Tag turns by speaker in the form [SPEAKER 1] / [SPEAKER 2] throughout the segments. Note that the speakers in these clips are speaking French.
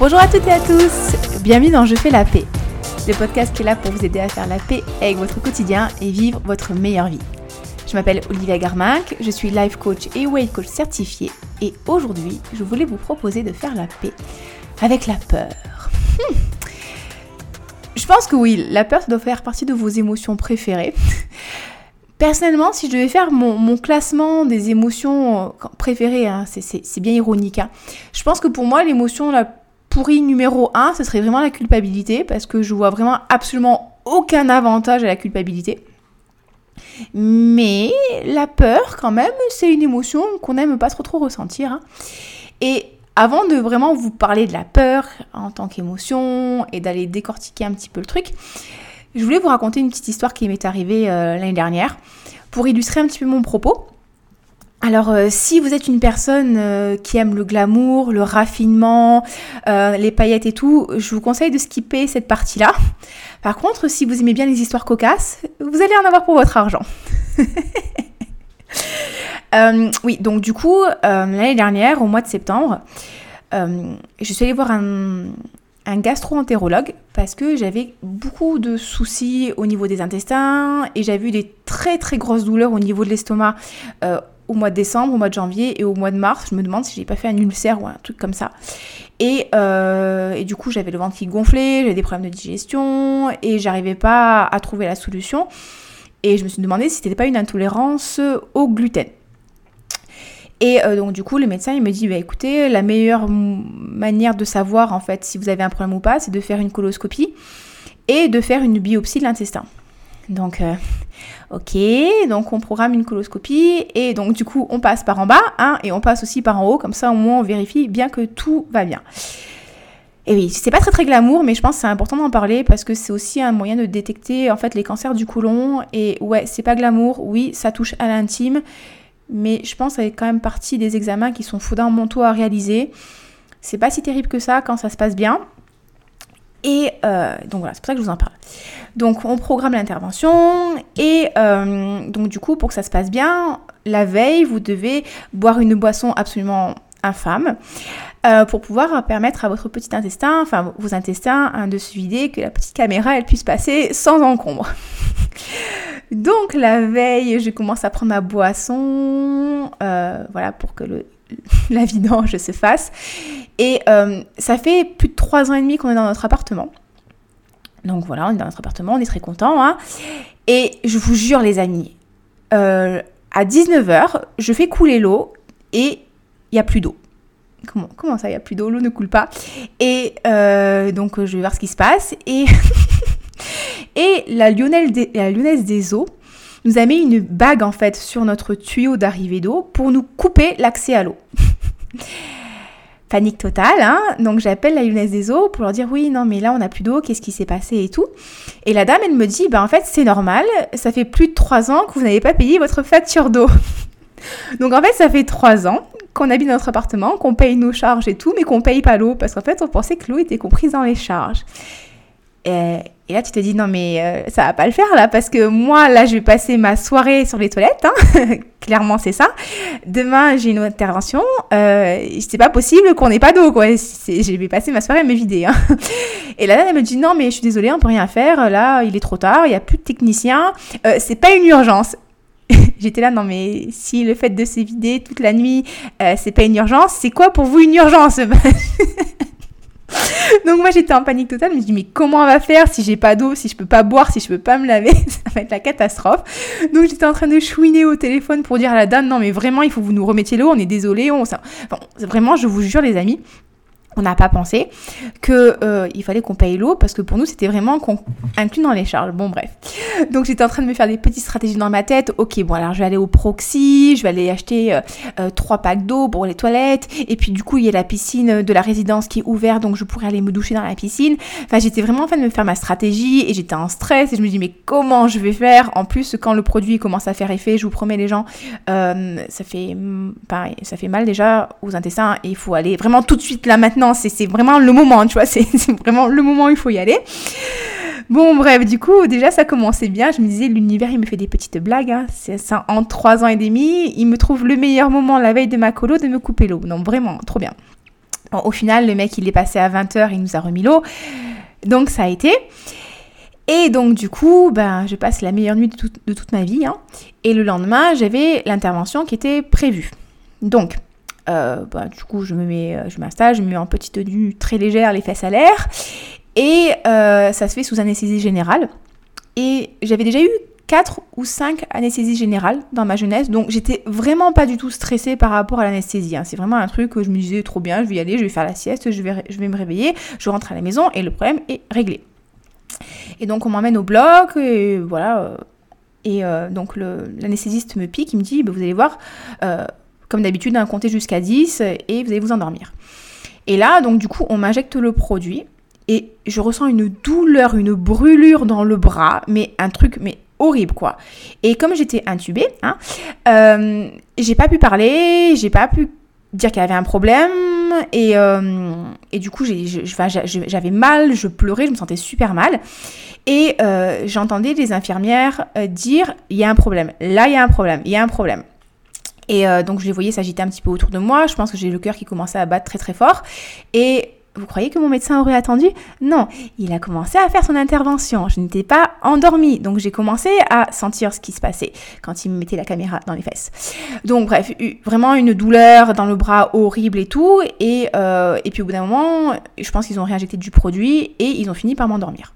[SPEAKER 1] Bonjour à toutes et à tous, bienvenue dans Je fais la paix, le podcast qui est là pour vous aider à faire la paix avec votre quotidien et vivre votre meilleure vie. Je m'appelle Olivia Garminck, je suis life coach et weight coach certifié et aujourd'hui je voulais vous proposer de faire la paix avec la peur. Hmm. Je pense que oui, la peur doit faire partie de vos émotions préférées. Personnellement, si je devais faire mon, classement des émotions euh, préférées, hein, c'est bien ironique, hein, je pense que pour moi, l'émotion la pourrie numéro 1, ce serait vraiment la culpabilité, parce que je vois vraiment absolument aucun avantage à la culpabilité. Mais la peur, quand même, c'est une émotion qu'on n'aime pas trop trop ressentir. Hein. Et avant de vraiment vous parler de la peur en tant qu'émotion et d'aller décortiquer un petit peu le truc, je voulais vous raconter une petite histoire qui m'est arrivée euh, l'année dernière pour illustrer un petit peu mon propos. Alors, euh, si vous êtes une personne euh, qui aime le glamour, le raffinement, les paillettes et tout, je vous conseille de skipper cette partie-là. Par contre, si vous aimez bien les histoires cocasses, vous allez en avoir pour votre argent. oui, donc du coup, l'année dernière, au mois de septembre, je suis allée voir un, un gastro-entérologue parce que j'avais beaucoup de soucis au niveau des intestins et j'avais eu des très très grosses douleurs au niveau de l'estomac euh, au mois de décembre, au mois de janvier et au mois de mars. Je me demande si j'ai pas fait un ulcère ou un truc comme ça. Et, euh, et du coup, j'avais le ventre qui gonflait, j'avais des problèmes de digestion et j'arrivais pas à trouver la solution. Et je me suis demandé si c'était pas une intolérance au gluten. Et euh, donc du coup, le médecin, il me dit, bah, écoutez, la meilleure manière de savoir en fait si vous avez un problème ou pas, c'est de faire une coloscopie et de faire une biopsie de l'intestin. Donc, euh, ok, donc on programme une coloscopie et donc du coup, on passe par en bas hein, et on passe aussi par en haut, comme ça au moins on vérifie bien que tout va bien. Et oui, c'est pas très très glamour, mais je pense que c'est important d'en parler parce que c'est aussi un moyen de détecter en fait les cancers du côlon. Et ouais, c'est pas glamour, oui, ça touche à l'intime, mais je pense que fait quand même partie des examens qui sont fondamentaux à réaliser. C'est pas si terrible que ça quand ça se passe bien. Et euh, donc voilà, c'est pour ça que je vous en parle. Donc on programme l'intervention et euh, donc du coup pour que ça se passe bien, la veille vous devez boire une boisson absolument infâme euh, pour pouvoir permettre à votre petit intestin, enfin vos intestins, hein, de se vider, que la petite caméra elle puisse passer sans encombre. Donc la veille, je commence à prendre ma boisson, voilà, pour que le, la vidange se fasse. Et euh, ça fait plus de trois ans et demi qu'on est dans notre appartement. Donc voilà, on est dans notre appartement, on est très content. Hein. Et je vous jure les amis, euh, à 19h, je fais couler l'eau et il n'y a plus d'eau. Comment, comment ça, il n'y a plus d'eau? L'eau ne coule pas. Et donc je vais voir ce qui se passe. Et Et la, lyonnaise des eaux nous a mis une bague en fait sur notre tuyau d'arrivée d'eau pour nous couper l'accès à l'eau. Panique totale, hein donc j'appelle la lyonnaise des eaux pour leur dire oui, non mais là on n'a plus d'eau, qu'est-ce qui s'est passé et tout. Et la dame elle me dit, bah en fait c'est normal, ça fait plus de trois ans que vous n'avez pas payé votre facture d'eau. donc en fait ça fait trois ans qu'on habite notre appartement, qu'on paye nos charges et tout, mais qu'on paye pas l'eau parce qu'en fait on pensait que l'eau était comprise dans les charges. Et, et là, tu te dis, non, mais euh, ça va pas le faire là, parce que moi, là, je vais passer ma soirée sur les toilettes. Hein. Clairement, c'est ça. Demain, j'ai une intervention. Euh, c'est pas possible qu'on n'ait pas d'eau, quoi. Je vais passer ma soirée à me vider. Hein. Et là, elle me dit, non, mais je suis désolée, on peut rien faire. Là, il est trop tard, il y a plus de techniciens. Euh, c'est pas une urgence. J'étais là, non mais si le fait de se vider toute la nuit, euh, c'est pas une urgence, c'est quoi pour vous une urgence? Donc moi j'étais en panique totale, je me dis mais comment on va faire si j'ai pas d'eau, si je peux pas boire, si je peux pas me laver, ça va être la catastrophe. Donc j'étais en train de chouiner au téléphone pour dire à la dame non mais vraiment il faut que vous nous remettiez l'eau, on est désolé, on... Vraiment je vous jure les amis, on n'a pas pensé que euh, fallait qu'on paye l'eau parce que pour nous c'était vraiment qu'on inclut dans les charges. Bon bref. Donc j'étais en train de me faire des petites stratégies dans ma tête. Ok bon alors je vais aller au proxy, je vais aller acheter euh, euh, trois packs d'eau pour les toilettes et puis du coup il y a la piscine de la résidence qui est ouverte donc je pourrais aller me doucher dans la piscine. Enfin j'étais vraiment en train de me faire ma stratégie et j'étais en stress et je me dis mais comment je vais faire? En plus quand le produit commence à faire effet, je vous promets les gens, ça fait pareil, ça fait mal déjà aux intestins et il faut aller vraiment tout de suite là maintenant c'est vraiment le moment, tu vois, c'est vraiment le moment où il faut y aller. Bon, bref, du coup, déjà, ça commençait bien. Je me disais, l'univers, il me fait des petites blagues. Hein. Ça, en trois ans et demi, il me trouve le meilleur moment la veille de ma colo de me couper l'eau. Non, vraiment, trop bien. au final, le mec, il est passé à 20h, il nous a remis l'eau. Donc ça a été. Et donc du coup, ben, je passe la meilleure nuit de, toute ma vie. Hein. Et le lendemain, j'avais l'intervention qui était prévue. Donc, euh, ben, du coup, je me mets, euh, je m'installe, je me mets en petite tenue très légère, les fesses à l'air. Et euh, ça se fait sous anesthésie générale. Et j'avais déjà eu 4 ou 5 anesthésies générales dans ma jeunesse. Donc j'étais vraiment pas du tout stressée par rapport à l'anesthésie. Hein. C'est vraiment un truc que je me disais trop bien, je vais y aller, je vais faire la sieste, je vais, je vais me réveiller, je rentre à la maison et le problème est réglé. Et donc on m'emmène au bloc, et voilà. Et donc l'anesthésiste me pique, il me dit, bah, vous allez voir, comme d'habitude, un compter jusqu'à 10 et vous allez vous endormir. Et là, donc du coup, on m'injecte le produit et je ressens une douleur, une brûlure dans le bras, mais un truc mais horrible quoi. Et comme j'étais intubée, hein, j'ai pas pu parler, j'ai pas pu dire qu'il y avait un problème et, euh, et du coup j'avais mal, je pleurais, je me sentais super mal et euh, j'entendais les infirmières euh, dire il y a un problème, là il y a un problème, il y a un problème. Et donc je les voyais s'agiter un petit peu autour de moi, je pense que j'ai le cœur qui commençait à battre très très fort et vous croyez que mon médecin aurait attendu? Non, il a commencé à faire son intervention. Je n'étais pas endormie, donc j'ai commencé à sentir ce qui se passait quand il me mettait la caméra dans les fesses. Donc bref, vraiment une douleur dans le bras horrible et tout. Et, euh, et puis au bout d'un moment, je pense qu'ils ont réinjecté du produit et ils ont fini par m'endormir.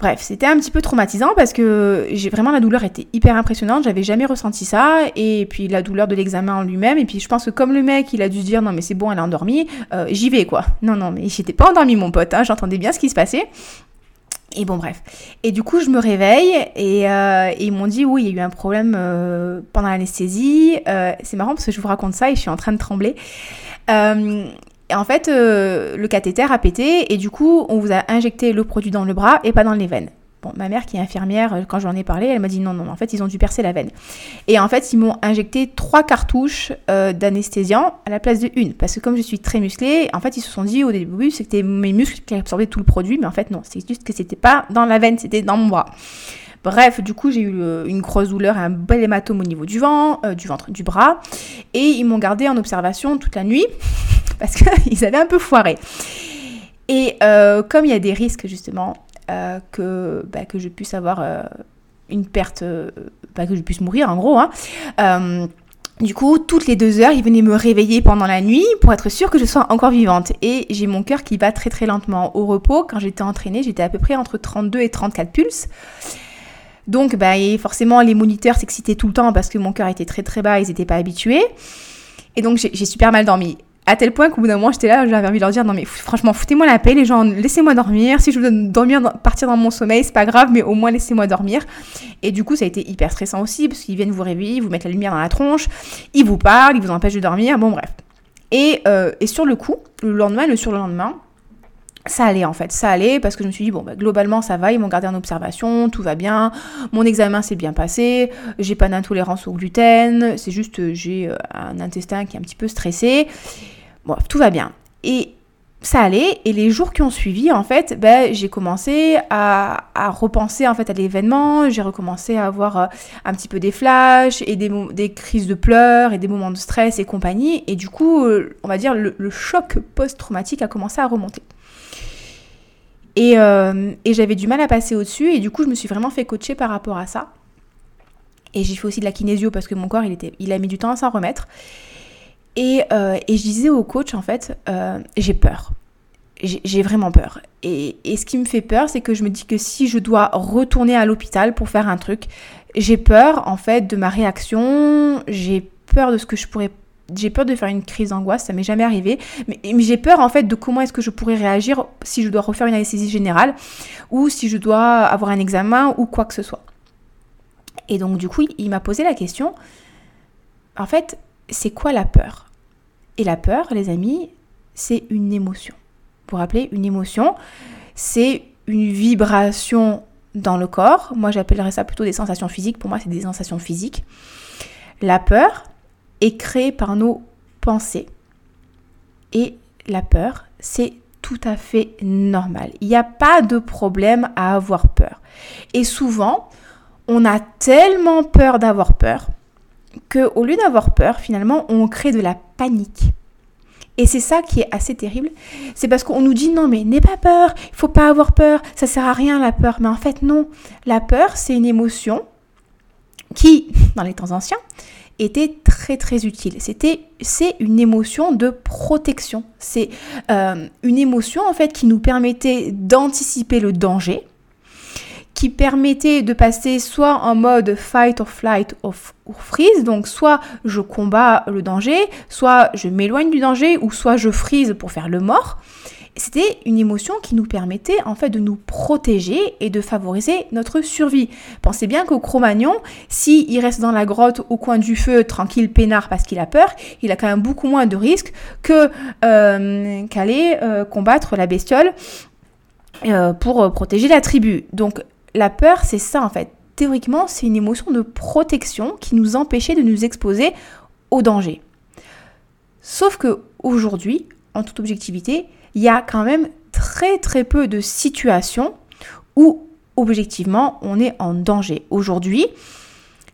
[SPEAKER 1] Bref, c'était un petit peu traumatisant parce que j'ai vraiment la douleur était hyper impressionnante, j'avais jamais ressenti ça et puis la douleur de l'examen en lui-même et puis je pense que comme le mec il a dû se dire non mais c'est bon elle est endormie, euh, j'y vais quoi. Non non mais j'étais pas endormie mon pote, hein, j'entendais bien ce qui se passait. Et bon bref. Et du coup je me réveille et, euh, ils m'ont dit oui il y a eu un problème euh, pendant l'anesthésie. c'est marrant parce que je vous raconte ça et je suis en train de trembler. Et en fait, euh, le cathéter a pété et du coup, on vous a injecté le produit dans le bras et pas dans les veines. Bon, ma mère qui est infirmière, euh, quand j'en ai parlé, elle m'a dit non, non, en fait, ils ont dû percer la veine. Et en fait, ils m'ont injecté trois cartouches euh, d'anesthésiant à la place de une. Parce que comme je suis très musclée, en fait, ils se sont dit au début c'était mes muscles qui absorbaient tout le produit, mais en fait, non, c'est juste que c'était pas dans la veine, c'était dans mon bras. Bref, du coup, j'ai eu une grosse douleur, un bel hématome au niveau du vent, du ventre, du bras. Et ils m'ont gardé en observation toute la nuit parce qu'ils avaient un peu foiré. Et euh, comme il y a des risques justement euh, que, bah, que je puisse avoir euh, une perte, bah, que je puisse mourir en gros, hein, du coup, toutes les deux heures, ils venaient me réveiller pendant la nuit pour être sûr que je sois encore vivante. Et j'ai mon cœur qui bat très très lentement. Au repos, quand j'étais entraînée, j'étais à peu près entre 32 et 34 pulses. Donc, bah, forcément, les moniteurs s'excitaient tout le temps parce que mon cœur était très très bas, ils n'étaient pas habitués. Et donc, j'ai super mal dormi. À tel point qu'au bout d'un moment, j'étais là, j'avais envie de leur dire non mais franchement, foutez-moi la paix, les gens, laissez-moi dormir. Si je veux dormir, partir dans mon sommeil, c'est pas grave, mais au moins laissez-moi dormir. Et du coup, ça a été hyper stressant aussi parce qu'ils viennent vous réveiller, vous mettent la lumière dans la tronche, ils vous parlent, ils vous empêchent de dormir. Bon bref. Et, euh, et sur le coup, le lendemain, le surlendemain, ça allait en fait, ça allait parce que je me suis dit bon bah, globalement ça va, ils m'ont gardé en observation, tout va bien, mon examen s'est bien passé, j'ai pas d'intolérance au gluten, c'est juste euh, j'ai euh, un intestin qui est un petit peu stressé, bon tout va bien. Et ça allait et les jours qui ont suivi en fait ben, j'ai commencé à, repenser en fait à l'événement j'ai recommencé à avoir euh, un petit peu des flashs et des, des, crises de pleurs et des moments de stress et compagnie et du coup on va dire le choc post-traumatique a commencé à remonter euh, et, j'avais du mal à passer au-dessus. Et du coup, je me suis vraiment fait coacher par rapport à ça. Et j'ai fait aussi de la kinésio parce que mon corps, il, était, il a mis du temps à s'en remettre. Et, euh, je disais au coach, en fait, euh, j'ai peur. J'ai vraiment peur. Et, et, ce qui me fait peur, c'est que je me dis que si je dois retourner à l'hôpital pour faire un truc, j'ai peur, en fait, de ma réaction. J'ai peur de ce que je pourrais j'ai peur de faire une crise d'angoisse, ça m'est jamais arrivé, mais, j'ai peur en fait de comment est-ce que je pourrais réagir si je dois refaire une anesthésie générale ou si je dois avoir un examen ou quoi que ce soit. Et donc du coup, il m'a posé la question, en fait, c'est quoi la peur? Et la peur, les amis, c'est une émotion. Vous vous rappelez, une émotion, c'est une vibration dans le corps. Moi, j'appellerais ça plutôt des sensations physiques. Pour moi, c'est des sensations physiques. La peur, est créée par nos pensées. Et la peur, c'est tout à fait normal. Il n'y a pas de problème à avoir peur. Et souvent, on a tellement peur d'avoir peur que au lieu d'avoir peur, finalement, on crée de la panique. Et c'est ça qui est assez terrible. C'est parce qu'on nous dit non mais n'aie pas peur, il faut pas avoir peur, ça sert à rien la peur. Mais en fait non, la peur c'est une émotion qui, dans les temps anciens, était très très utile. C'était c'est une émotion de protection. C'est euh, une émotion en fait qui nous permettait d'anticiper le danger, qui permettait de passer soit en mode fight or flight or freeze, donc soit je combats le danger, soit je m'éloigne du danger, ou soit je freeze pour faire le mort. C'était une émotion qui nous permettait en fait de nous protéger et de favoriser notre survie. Pensez bien qu'au Cro-Magnon, s'il reste dans la grotte au coin du feu, tranquille, peinard parce qu'il a peur, il a quand même beaucoup moins de risques que euh, qu'aller euh, combattre la bestiole euh, pour protéger la tribu. Donc la peur, c'est ça en fait. Théoriquement, c'est une émotion de protection qui nous empêchait de nous exposer au danger. Sauf que aujourd'hui, en toute objectivité, il y a quand même très très peu de situations où objectivement on est en danger. Aujourd'hui,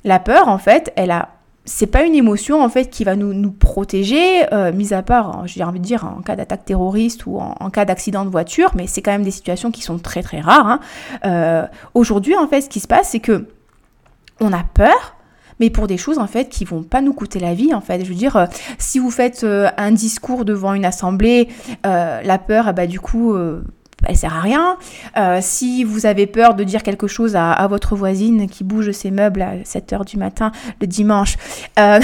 [SPEAKER 1] la peur en fait, elle a c'est pas une émotion en fait qui va nous, nous protéger, euh, mis à part, j'ai envie de dire, en cas d'attaque terroriste ou en, cas d'accident de voiture, mais c'est quand même des situations qui sont très très rares. Hein. Euh, aujourd'hui, en fait, ce qui se passe, c'est que on a peur, mais pour des choses en fait qui vont pas nous coûter la vie en fait. Je veux dire, euh, si vous faites un discours devant une assemblée, la peur, bah du coup, elle sert à rien. si vous avez peur de dire quelque chose à, votre voisine qui bouge ses meubles à 7h du matin le dimanche, bah,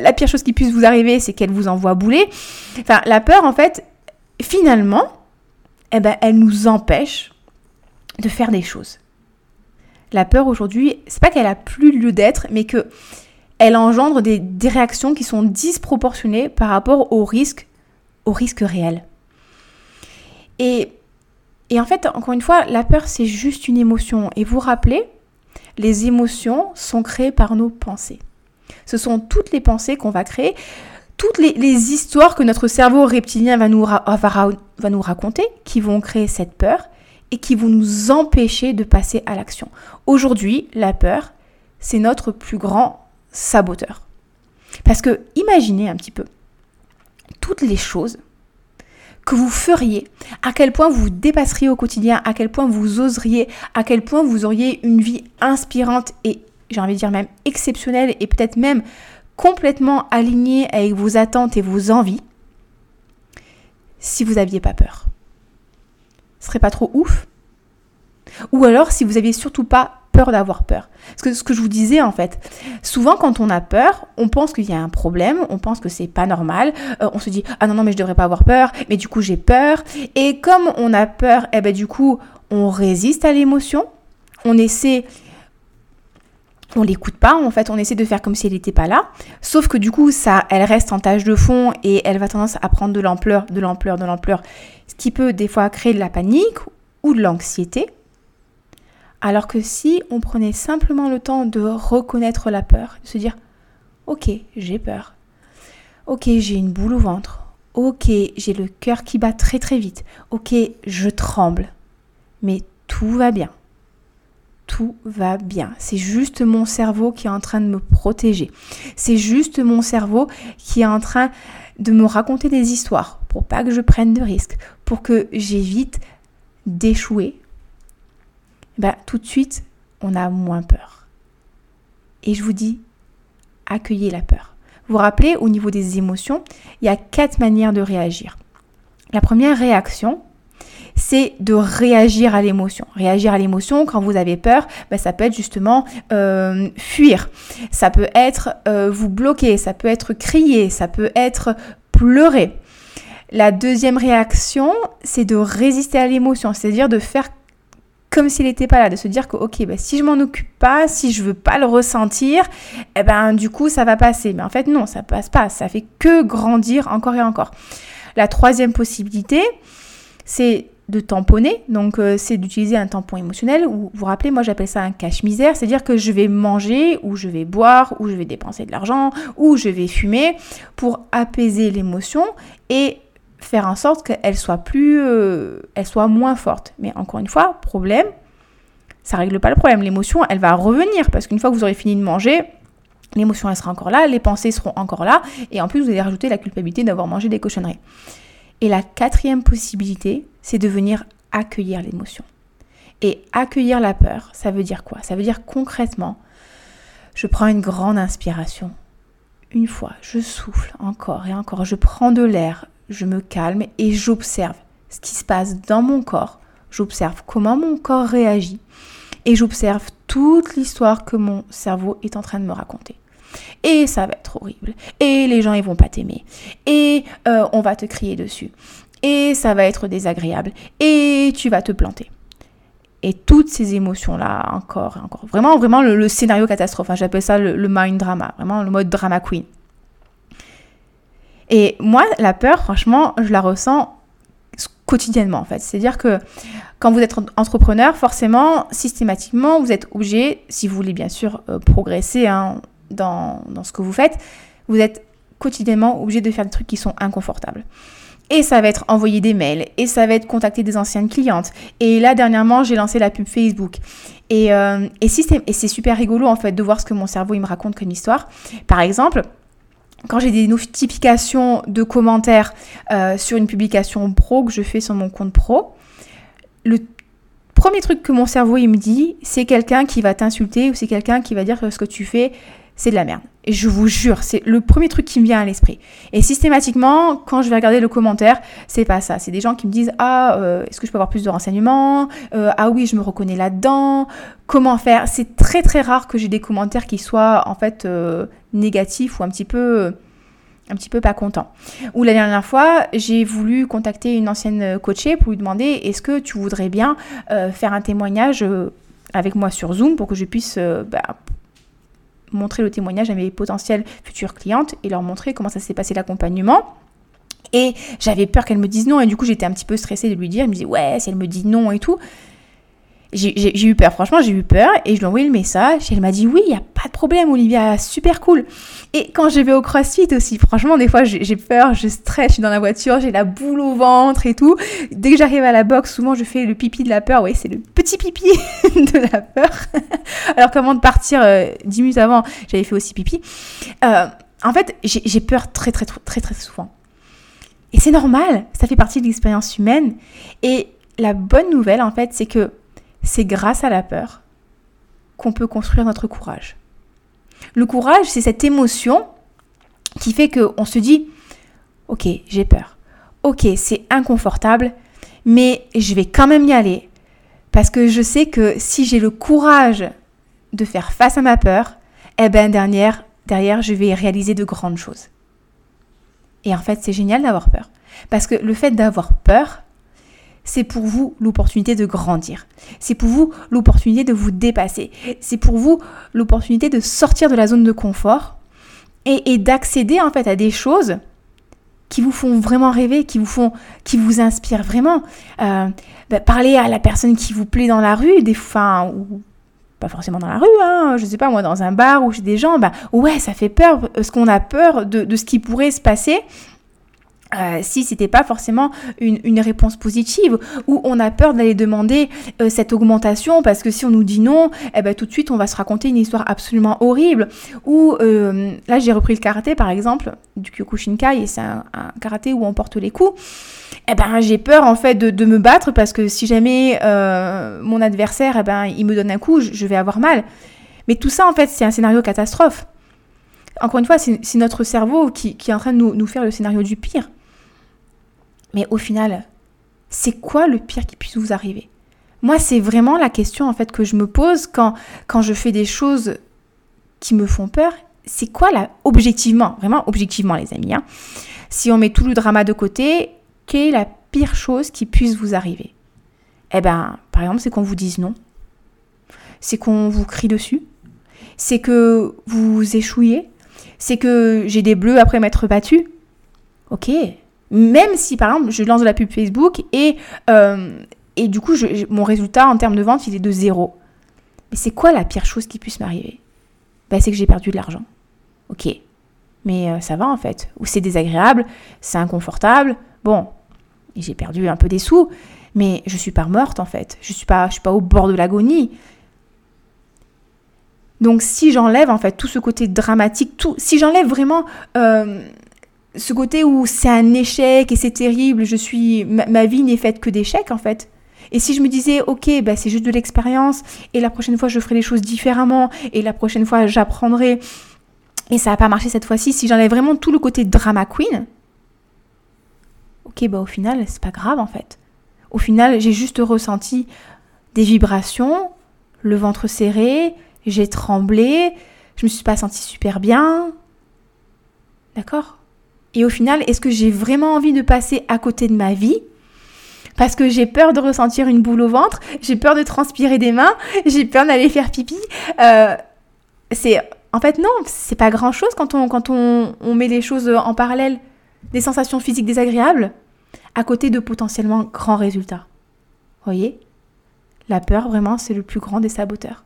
[SPEAKER 1] la pire chose qui puisse vous arriver, c'est qu'elle vous envoie bouler. Enfin, la peur, en fait, finalement, eh ben, elle nous empêche de faire des choses. La peur aujourd'hui, c'est pas qu'elle a plus lieu d'être, mais que elle engendre des, réactions qui sont disproportionnées par rapport au risque, au risque réel. Et, et en fait, encore une fois, la peur, c'est juste une émotion. Et vous rappelez, les émotions sont créées par nos pensées. Ce sont toutes les pensées qu'on va créer, toutes les, histoires que notre cerveau reptilien va nous, va nous raconter qui vont créer cette peur et qui vont nous empêcher de passer à l'action. Aujourd'hui, la peur, c'est notre plus grand saboteur. Parce que imaginez un petit peu toutes les choses que vous feriez, à quel point vous dépasseriez au quotidien, à quel point vous oseriez, à quel point vous auriez une vie inspirante et j'ai envie de dire même exceptionnelle et peut-être même complètement alignée avec vos attentes et vos envies si vous n'aviez pas peur. Serait pas trop ouf. Ou alors si vous aviez surtout pas peur d'avoir peur. Ce que je vous disais en fait, souvent quand on a peur, on pense qu'il y a un problème, on pense que c'est pas normal, euh, on se dit ah non non mais je devrais pas avoir peur, mais du coup j'ai peur. Et comme on a peur, eh ben du coup on résiste à l'émotion, on essaie on l'écoute pas, en fait, on essaie de faire comme si elle n'était pas là. Sauf que du coup, ça, elle reste en tâche de fond et elle va tendance à prendre de l'ampleur, de l'ampleur, de l'ampleur, ce qui peut des fois créer de la panique ou de l'anxiété. Alors que si on prenait simplement le temps de reconnaître la peur, de se dire, ok, j'ai peur. Ok, j'ai une boule au ventre. Ok, j'ai le cœur qui bat très très vite. Ok, je tremble. Mais tout va bien tout va bien. C'est juste mon cerveau qui est en train de me protéger. C'est juste mon cerveau qui est en train de me raconter des histoires pour pas que je prenne de risques, pour que j'évite d'échouer. Bah, tout de suite, on a moins peur. Et je vous dis, accueillez la peur. Vous vous rappelez, au niveau des émotions, il y a quatre manières de réagir. La première réaction, c'est de réagir à l'émotion. Réagir à l'émotion, quand vous avez peur, ben, ça peut être justement euh, fuir, ça peut être euh, vous bloquer, ça peut être crier, ça peut être pleurer. La deuxième réaction, c'est de résister à l'émotion, c'est-à-dire de faire comme s'il n'était pas là, de se dire que ok, ben, si je m'en occupe pas, si je veux pas le ressentir, eh ben du coup ça va passer. Mais en fait non, ça passe pas, ça fait que grandir encore et encore. La troisième possibilité, c'est de tamponner, donc euh, c'est d'utiliser un tampon émotionnel, ou vous vous rappelez, moi j'appelle ça un cache-misère, c'est-à-dire que je vais manger, ou je vais boire, ou je vais dépenser de l'argent, ou je vais fumer, pour apaiser l'émotion et faire en sorte qu'elle soit plus, euh, elle soit moins forte. Mais encore une fois, problème, ça règle pas le problème. L'émotion, elle va revenir, parce qu'une fois que vous aurez fini de manger, L'émotion, elle sera encore là, les pensées seront encore là, et en plus, vous allez rajouter la culpabilité d'avoir mangé des cochonneries. Et la quatrième possibilité, c'est de venir accueillir l'émotion. Et accueillir la peur, ça veut dire quoi? Ça veut dire concrètement, je prends une grande inspiration. Une fois, je souffle encore et encore, je prends de l'air, je me calme et j'observe ce qui se passe dans mon corps. J'observe comment mon corps réagit et j'observe toute l'histoire que mon cerveau est en train de me raconter et ça va être horrible, et les gens ils vont pas t'aimer, et euh, on va te crier dessus, et ça va être désagréable, et tu vas te planter. Et toutes ces émotions-là, encore et encore. Vraiment, vraiment le, scénario catastrophe. Hein, j'appelle ça le, mind drama, vraiment le mode drama queen. Et moi, la peur, franchement, je la ressens quotidiennement en fait. C'est-à-dire que quand vous êtes entrepreneur, forcément, systématiquement, vous êtes obligé, si vous voulez bien sûr euh, progresser, hein, dans, ce que vous faites, vous êtes quotidiennement obligé de faire des trucs qui sont inconfortables. Et ça va être envoyer des mails, et ça va être contacter des anciennes clientes. Et là, dernièrement, j'ai lancé la pub Facebook. Et, euh, et, et c'est super rigolo, en fait, de voir ce que mon cerveau, il me raconte comme histoire. Par exemple, quand j'ai des notifications de commentaires euh, sur une publication pro que je fais sur mon compte pro, le premier truc que mon cerveau, il me dit, c'est quelqu'un qui va t'insulter ou c'est quelqu'un qui va dire que ce que tu fais, c'est de la merde. Et je vous jure, c'est le premier truc qui me vient à l'esprit. Et systématiquement, quand je vais regarder le commentaire, c'est pas ça. C'est des gens qui me disent Ah, euh, est-ce que je peux avoir plus de renseignements? Euh, Ah oui, je me reconnais là-dedans. Comment faire? C'est très très rare que j'ai des commentaires qui soient en fait euh, négatifs ou un petit peu un petit peu pas contents. Ou la dernière fois, j'ai voulu contacter une ancienne coachée pour lui demander est-ce que tu voudrais bien faire un témoignage avec moi sur Zoom pour que je puisse bah, montrer le témoignage à mes potentielles futures clientes et leur montrer comment ça s'est passé l'accompagnement. Et j'avais peur qu'elle me dise non, et du coup j'étais un petit peu stressée de lui dire, elle me disait ouais, si elle me dit non et tout j'ai eu peur, franchement, j'ai eu peur et je lui ai envoyé le message. Et elle m'a dit Oui, il n'y a pas de problème, Olivia, super cool. Et quand je vais au crossfit aussi, franchement, des fois j'ai peur, je stresse, je suis dans la voiture, j'ai la boule au ventre et tout. Dès que j'arrive à la boxe, souvent je fais le pipi de la peur. Oui, c'est le petit pipi de la peur. Alors qu'avant de partir, euh, dix minutes avant, j'avais fait aussi pipi. Euh, en fait, j'ai peur très, très, très, très souvent. Et c'est normal, ça fait partie de l'expérience humaine. Et la bonne nouvelle, en fait, c'est que c'est grâce à la peur qu'on peut construire notre courage. Le courage, c'est cette émotion qui fait qu'on se dit, ok, j'ai peur, ok, c'est inconfortable, mais je vais quand même y aller, parce que je sais que si j'ai le courage de faire face à ma peur, eh bien derrière, derrière, je vais réaliser de grandes choses. Et en fait, c'est génial d'avoir peur. Parce que le fait d'avoir peur, c'est pour vous l'opportunité de grandir. C'est pour vous l'opportunité de vous dépasser. C'est pour vous l'opportunité de sortir de la zone de confort et, d'accéder en fait à des choses qui vous font vraiment rêver, qui vous font, qui vous inspirent vraiment. Euh, bah, parler à la personne qui vous plaît dans la rue, des fois, ou pas forcément dans la rue, hein, je sais pas moi, dans un bar ou chez des gens, bah ouais, ça fait peur, parce qu'on a peur de, de ce qui pourrait se passer euh, si c'était pas forcément une, réponse positive ou on a peur d'aller demander euh, cette augmentation parce que si on nous dit non, eh ben, tout de suite on va se raconter une histoire absolument horrible. Ou euh, là j'ai repris le karaté par exemple du Kyokushinkai et c'est un, karaté où on porte les coups. Eh ben j'ai peur en fait de, me battre parce que si jamais mon adversaire eh ben il me donne un coup je, vais avoir mal. Mais tout ça en fait c'est un scénario catastrophe. Encore une fois, c'est notre cerveau qui, est en train de nous, faire le scénario du pire. Mais au final, c'est quoi le pire qui puisse vous arriver? Moi, c'est vraiment la question en fait que je me pose quand, quand je fais des choses qui me font peur. C'est quoi là, objectivement, vraiment objectivement les amis, hein, si on met tout le drama de côté, quelle est la pire chose qui puisse vous arriver? Eh ben, par exemple, c'est qu'on vous dise non. C'est qu'on vous crie dessus. C'est que vous échouiez. C'est que j'ai des bleus après m'être battu. Ok, même si, par exemple, je lance de la pub Facebook et, euh, et du coup, mon résultat en termes de vente, il est de zéro. Mais c'est quoi la pire chose qui puisse m'arriver? Ben, C'est que j'ai perdu de l'argent. Ok. Mais euh, ça va en fait. Ou c'est désagréable, c'est inconfortable. Bon, j'ai perdu un peu des sous, mais je suis pas morte en fait. Je suis suis pas au bord de l'agonie. Donc si j'enlève en fait tout ce côté dramatique, tout, si j'enlève vraiment euh, ce côté où c'est un échec et c'est terrible, je suis, ma, vie n'est faite que d'échecs en fait. Et si je me disais, ok, bah, c'est juste de l'expérience, et la prochaine fois je ferai les choses différemment, et la prochaine fois j'apprendrai, et ça n'a pas marché cette fois-ci, si j'enlève vraiment tout le côté drama queen, ok, bah au final, c'est pas grave en fait. Au final, j'ai juste ressenti des vibrations, le ventre serré, j'ai tremblé, je me suis pas sentie super bien. D'accord? Et au final, est-ce que j'ai vraiment envie de passer à côté de ma vie? Parce que j'ai peur de ressentir une boule au ventre, j'ai peur de transpirer des mains, j'ai peur d'aller faire pipi. Euh, c'est en fait non, c'est pas grand chose quand on quand on, on met les choses en parallèle, des sensations physiques désagréables à côté de potentiellement grands résultats. Voyez, la peur vraiment c'est le plus grand des saboteurs.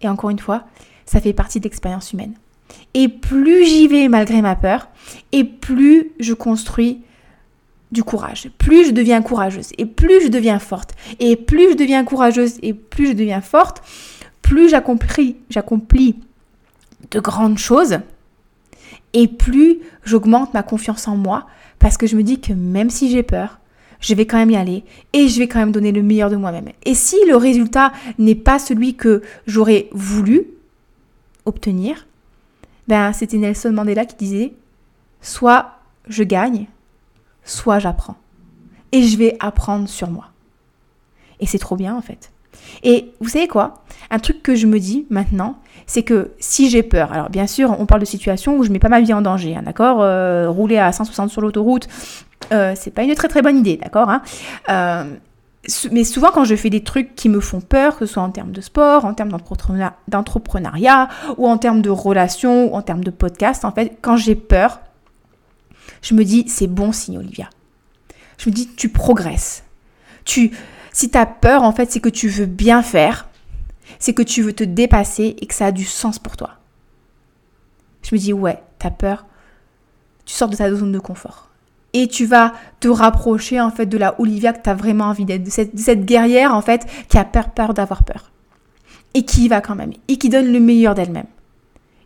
[SPEAKER 1] Et encore une fois, ça fait partie de l'expérience humaine. Et plus j'y vais malgré ma peur, et plus je construis du courage. Plus je deviens courageuse, et plus je deviens forte, et plus je deviens courageuse, et plus je deviens forte, plus j'accomplis, de grandes choses, et plus j'augmente ma confiance en moi, parce que je me dis que même si j'ai peur, je vais quand même y aller et je vais quand même donner le meilleur de moi-même. Et si le résultat n'est pas celui que j'aurais voulu obtenir, ben c'était Nelson Mandela qui disait soit je gagne, soit j'apprends. Et je vais apprendre sur moi. Et c'est trop bien en fait. Et vous savez quoi? Un truc que je me dis maintenant, c'est que si j'ai peur, alors bien sûr, on parle de situations où je mets pas ma vie en danger, hein, d'accord? Euh, Rouler à 160 sur l'autoroute, euh, c'est pas une très très bonne idée, d'accord hein? Euh, mais souvent quand je fais des trucs qui me font peur, que ce soit en termes de sport, en termes d'entrepreneuriat, ou en termes de relations, ou en termes de podcast, en fait, quand j'ai peur, je me dis c'est bon signe Olivia. Je me dis tu progresses. Tu, si tu as peur, en fait, c'est que tu veux bien faire, c'est que tu veux te dépasser et que ça a du sens pour toi. Je me dis ouais, tu as peur, tu sors de ta zone de confort et tu vas te rapprocher en fait de la Olivia que tu as vraiment envie d'être, de cette, guerrière en fait qui a peur, d'avoir peur et qui y va quand même et qui donne le meilleur d'elle-même.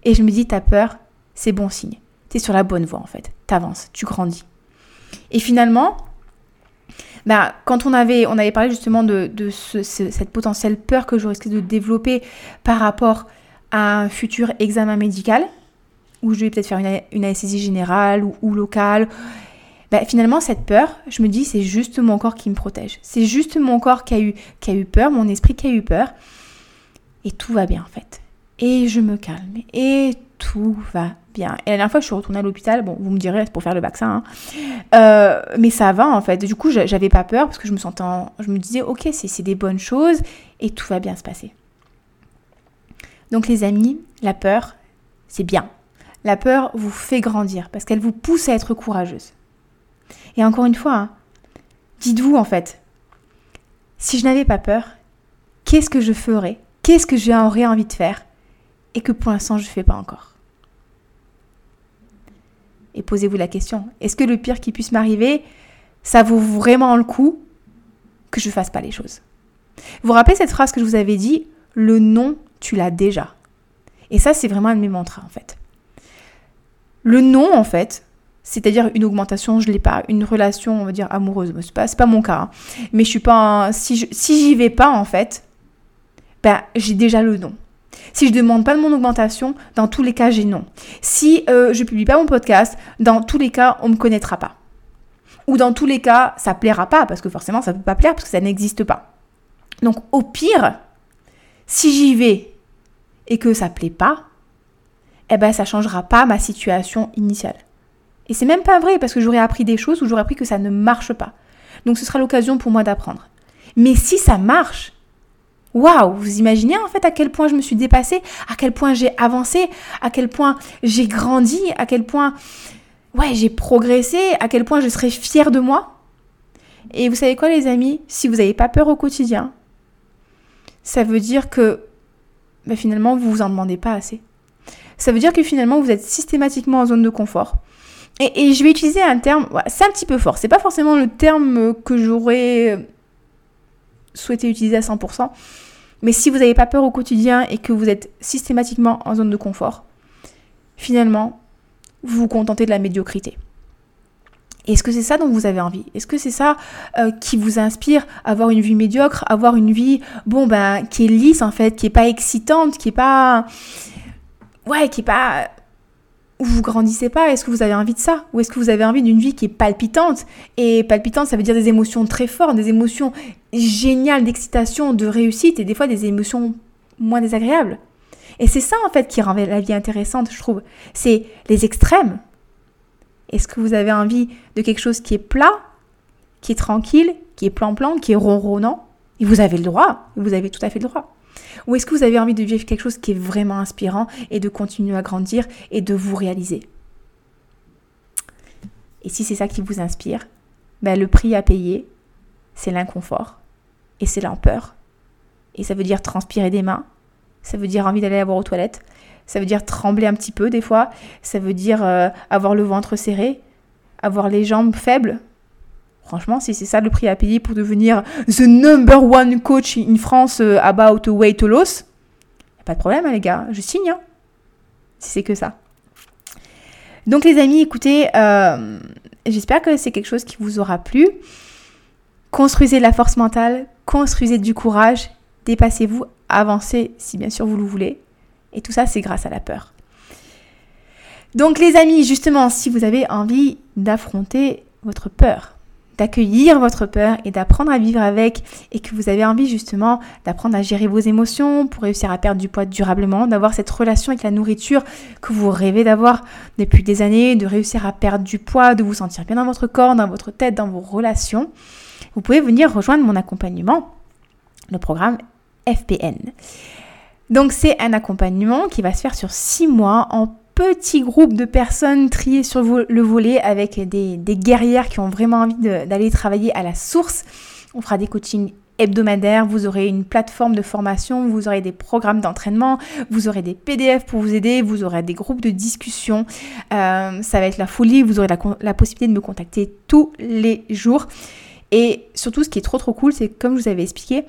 [SPEAKER 1] Et je me dis, t'as peur, c'est bon signe. Tu es sur la bonne voie en fait. Tu avances, tu grandis. Et finalement, bah, quand on avait, on avait parlé justement de, cette potentielle peur que je risquais de développer par rapport à un futur examen médical, où je vais peut-être faire une, une anesthésie générale ou locale, bah, finalement, cette peur, je me dis, c'est juste mon corps qui me protège. C'est juste mon corps qui a, eu, peur, mon esprit qui a eu peur. Et tout va bien, en fait. Et je me calme. Et tout va bien. Et la dernière fois que je suis retournée à l'hôpital, bon, vous me direz, c'est pour faire le vaccin, hein. euh, mais ça va, en fait. Du coup, j'avais pas peur parce que je me sentais, je me disais, ok, c'est des bonnes choses et tout va bien se passer. Donc, les amis, la peur, c'est bien. La peur vous fait grandir parce qu'elle vous pousse à être courageuse. Et encore une fois, hein, dites-vous en fait, si je n'avais pas peur, qu'est-ce que je ferais? Qu'est-ce que j'aurais envie de faire? Et que pour l'instant je ne fais pas encore Et posez-vous la question, est-ce que le pire qui puisse m'arriver, ça vaut vraiment le coup que je ne fasse pas les choses? Vous vous rappelez cette phrase que je vous avais dit Le non, tu l'as déjà. Et ça, c'est vraiment un de mes mantras en fait. Le non, en fait, c'est-à-dire une augmentation, je ne l'ai pas. Une relation, on va dire, amoureuse, c'est pas, pas mon cas. Hein. Mais je suis pas. Si, je, si j'y vais pas, en fait, ben, j'ai déjà le non. Si je demande pas de mon augmentation, dans tous les cas, j'ai non. Si euh, je publie pas mon podcast, dans tous les cas, on me connaîtra pas. Ou dans tous les cas, ça plaira pas, parce que forcément, ça peut pas plaire, parce que ça n'existe pas. Donc, au pire, si j'y vais et que ça plaît pas, eh ben, ça changera pas ma situation initiale. Et c'est même pas vrai parce que j'aurais appris des choses ou j'aurais appris que ça ne marche pas. Donc ce sera l'occasion pour moi d'apprendre. Mais si ça marche, waouh, vous imaginez en fait à quel point je me suis dépassée, à quel point j'ai avancé, à quel point j'ai grandi, à quel point ouais, j'ai progressé, à quel point je serai fière de moi. Et vous savez quoi les amis, si vous n'avez pas peur au quotidien, ça veut dire que bah, finalement vous vous en demandez pas assez. Ça veut dire que finalement vous êtes systématiquement en zone de confort. Et, je vais utiliser un terme, c'est un petit peu fort, c'est pas forcément le terme que j'aurais souhaité utiliser à 100%, Mais si vous n'avez pas peur au quotidien et que vous êtes systématiquement en zone de confort, finalement, vous vous contentez de la médiocrité. Est-ce que c'est ça dont vous avez envie? Est-ce que c'est ça euh, qui vous inspire? Avoir une vie médiocre, avoir une vie bon ben qui est lisse en fait, qui est pas excitante, qui est pas ouais, qui est pas où vous grandissez pas Est-ce que vous avez envie de ça? Ou est-ce que vous avez envie d'une vie qui est palpitante? Et palpitante, ça veut dire des émotions très fortes, des émotions géniales d'excitation, de réussite et des fois des émotions moins désagréables. Et c'est ça en fait qui rend la vie intéressante, je trouve. C'est les extrêmes. Est-ce que vous avez envie de quelque chose qui est plat, qui est tranquille, qui est plan-plan, qui est ronronnant? Et vous avez le droit, vous avez tout à fait le droit. Ou est-ce que vous avez envie de vivre quelque chose qui est vraiment inspirant et de continuer à grandir et de vous réaliser? Et si c'est ça qui vous inspire, ben le prix à payer, c'est l'inconfort et c'est l'empeur. Et ça veut dire transpirer des mains, ça veut dire envie d'aller avoir aux toilettes, ça veut dire trembler un petit peu des fois. Ça veut dire euh, avoir le ventre serré, avoir les jambes faibles. Franchement, si c'est ça le prix à payer pour devenir the number one coach in France euh, about weight loss, pas de problème, hein, les gars. Je signe. Hein, si c'est que ça. Donc, les amis, écoutez, euh, j'espère que c'est quelque chose qui vous aura plu. Construisez de la force mentale, construisez du courage, dépassez-vous, avancez si bien sûr vous le voulez. Et tout ça, c'est grâce à la peur. Donc les amis, justement, si vous avez envie d'affronter votre peur, d'accueillir votre peur et d'apprendre à vivre avec et que vous avez envie justement d'apprendre à gérer vos émotions pour réussir à perdre du poids durablement, d'avoir cette relation avec la nourriture que vous rêvez d'avoir depuis des années, de réussir à perdre du poids, de vous sentir bien dans votre corps, dans votre tête, dans vos relations, vous pouvez venir rejoindre mon accompagnement, le programme FPN. Donc c'est un accompagnement qui va se faire sur six mois en petits groupes de personnes triées sur le volet avec des, guerrières qui ont vraiment envie d'aller travailler à la source. On fera des coachings hebdomadaires, vous aurez une plateforme de formation, vous aurez des programmes d'entraînement, vous aurez des PDF pour vous aider, vous aurez des groupes de discussion. Euh, ça va être la folie, vous aurez la, la possibilité de me contacter tous les jours. Et surtout, ce qui est trop trop cool, c'est comme je vous avais expliqué,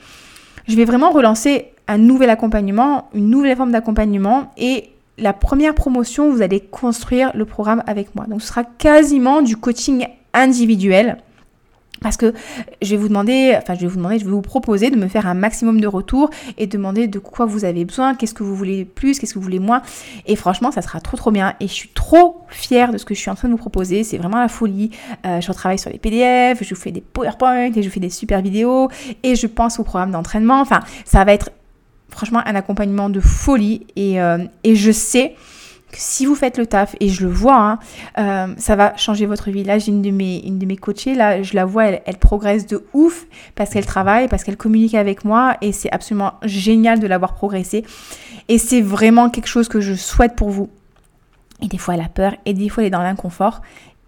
[SPEAKER 1] je vais vraiment relancer un nouvel accompagnement, une nouvelle forme d'accompagnement et la première promotion, vous allez construire le programme avec moi. Donc ce sera quasiment du coaching individuel. Parce que je vais vous demander, enfin je vais vous demander, je vais vous proposer de me faire un maximum de retours et demander de quoi vous avez besoin, qu'est-ce que vous voulez plus, qu'est-ce que vous voulez moins. Et franchement, ça sera trop trop bien. Et je suis trop fière de ce que je suis en train de vous proposer. C'est vraiment la folie. Euh, je retravaille sur les PDF, je vous fais des PowerPoint et je fais des super vidéos et je pense au programme d'entraînement. Enfin, ça va être franchement un accompagnement de folie et, euh, et je sais que si vous faites le taf, et je le vois, hein, euh, ça va changer votre vie. Là, j'ai une de mes, une de mes coachées, là, je la vois, elle, elle progresse de ouf parce qu'elle travaille, parce qu'elle communique avec moi, et c'est absolument génial de l'avoir progressé. Et c'est vraiment quelque chose que je souhaite pour vous. Et des fois, elle a peur, et des fois, elle est dans l'inconfort.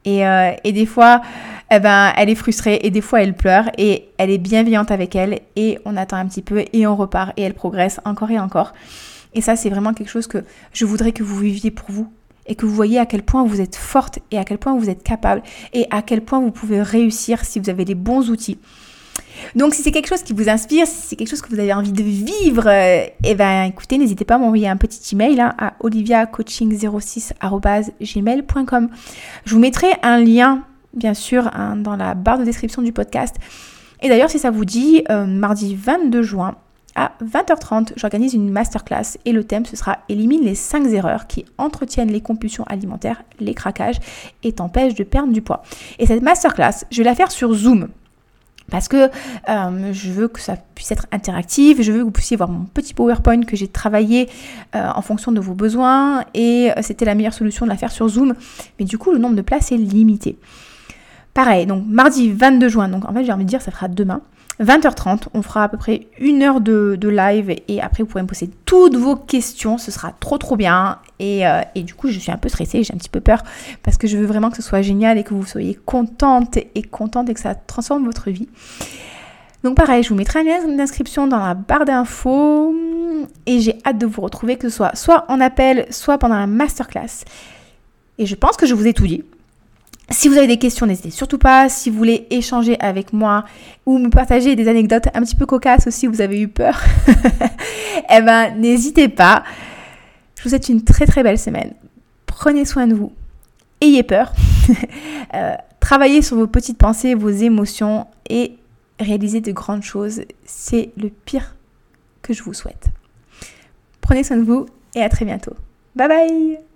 [SPEAKER 1] Et, euh, et, des fois, eh ben, elle est frustrée et des fois, elle pleure et elle est bienveillante avec elle et on attend un petit peu et on repart et elle progresse encore et encore. Et ça, c'est vraiment quelque chose que je voudrais que vous viviez pour vous et que vous voyez à quel point vous êtes forte et à quel point vous êtes capable et à quel point vous pouvez réussir si vous avez les bons outils. Donc si c'est quelque chose qui vous inspire, si c'est quelque chose que vous avez envie de vivre, euh, eh ben écoutez, n'hésitez pas à m'envoyer un petit email hein, à oliviacoaching06@gmail.com. Je vous mettrai un lien bien sûr hein, dans la barre de description du podcast. Et d'ailleurs, si ça vous dit, euh, mardi 22 juin à 20h30, j'organise une masterclass et le thème ce sera élimine les 5 erreurs qui entretiennent les compulsions alimentaires, les craquages et t'empêchent de perdre du poids. Et cette masterclass, je vais la faire sur Zoom parce que euh, je veux que ça puisse être interactif, je veux que vous puissiez voir mon petit PowerPoint que j'ai travaillé euh, en fonction de vos besoins et euh, c'était la meilleure solution de la faire sur Zoom. Mais du coup, le nombre de places est limité. Pareil, donc mardi 22 juin, donc en fait j'ai envie de dire ça sera demain. 20h30, on fera à peu près une heure de, live et après vous pourrez me poser toutes vos questions, ce sera trop trop bien. Et, euh, et du coup je suis un peu stressée, j'ai un petit peu peur parce que je veux vraiment que ce soit génial et que vous soyez contente et contente et que ça transforme votre vie. Donc pareil, je vous mettrai un lien d'inscription dans la barre d'infos et j'ai hâte de vous retrouver que ce soit soit en appel, soit pendant la masterclass. Et je pense que je vous ai tout dit. Si vous avez des questions, n'hésitez surtout pas. Si vous voulez échanger avec moi ou me partager des anecdotes un petit peu cocasses aussi, vous avez eu peur, eh ben n'hésitez pas. Je vous souhaite une très très belle semaine. Prenez soin de vous. Ayez peur. Euh, travaillez sur vos petites pensées, vos émotions et réalisez de grandes choses. C'est le pire que je vous souhaite. Prenez soin de vous et à très bientôt. Bye bye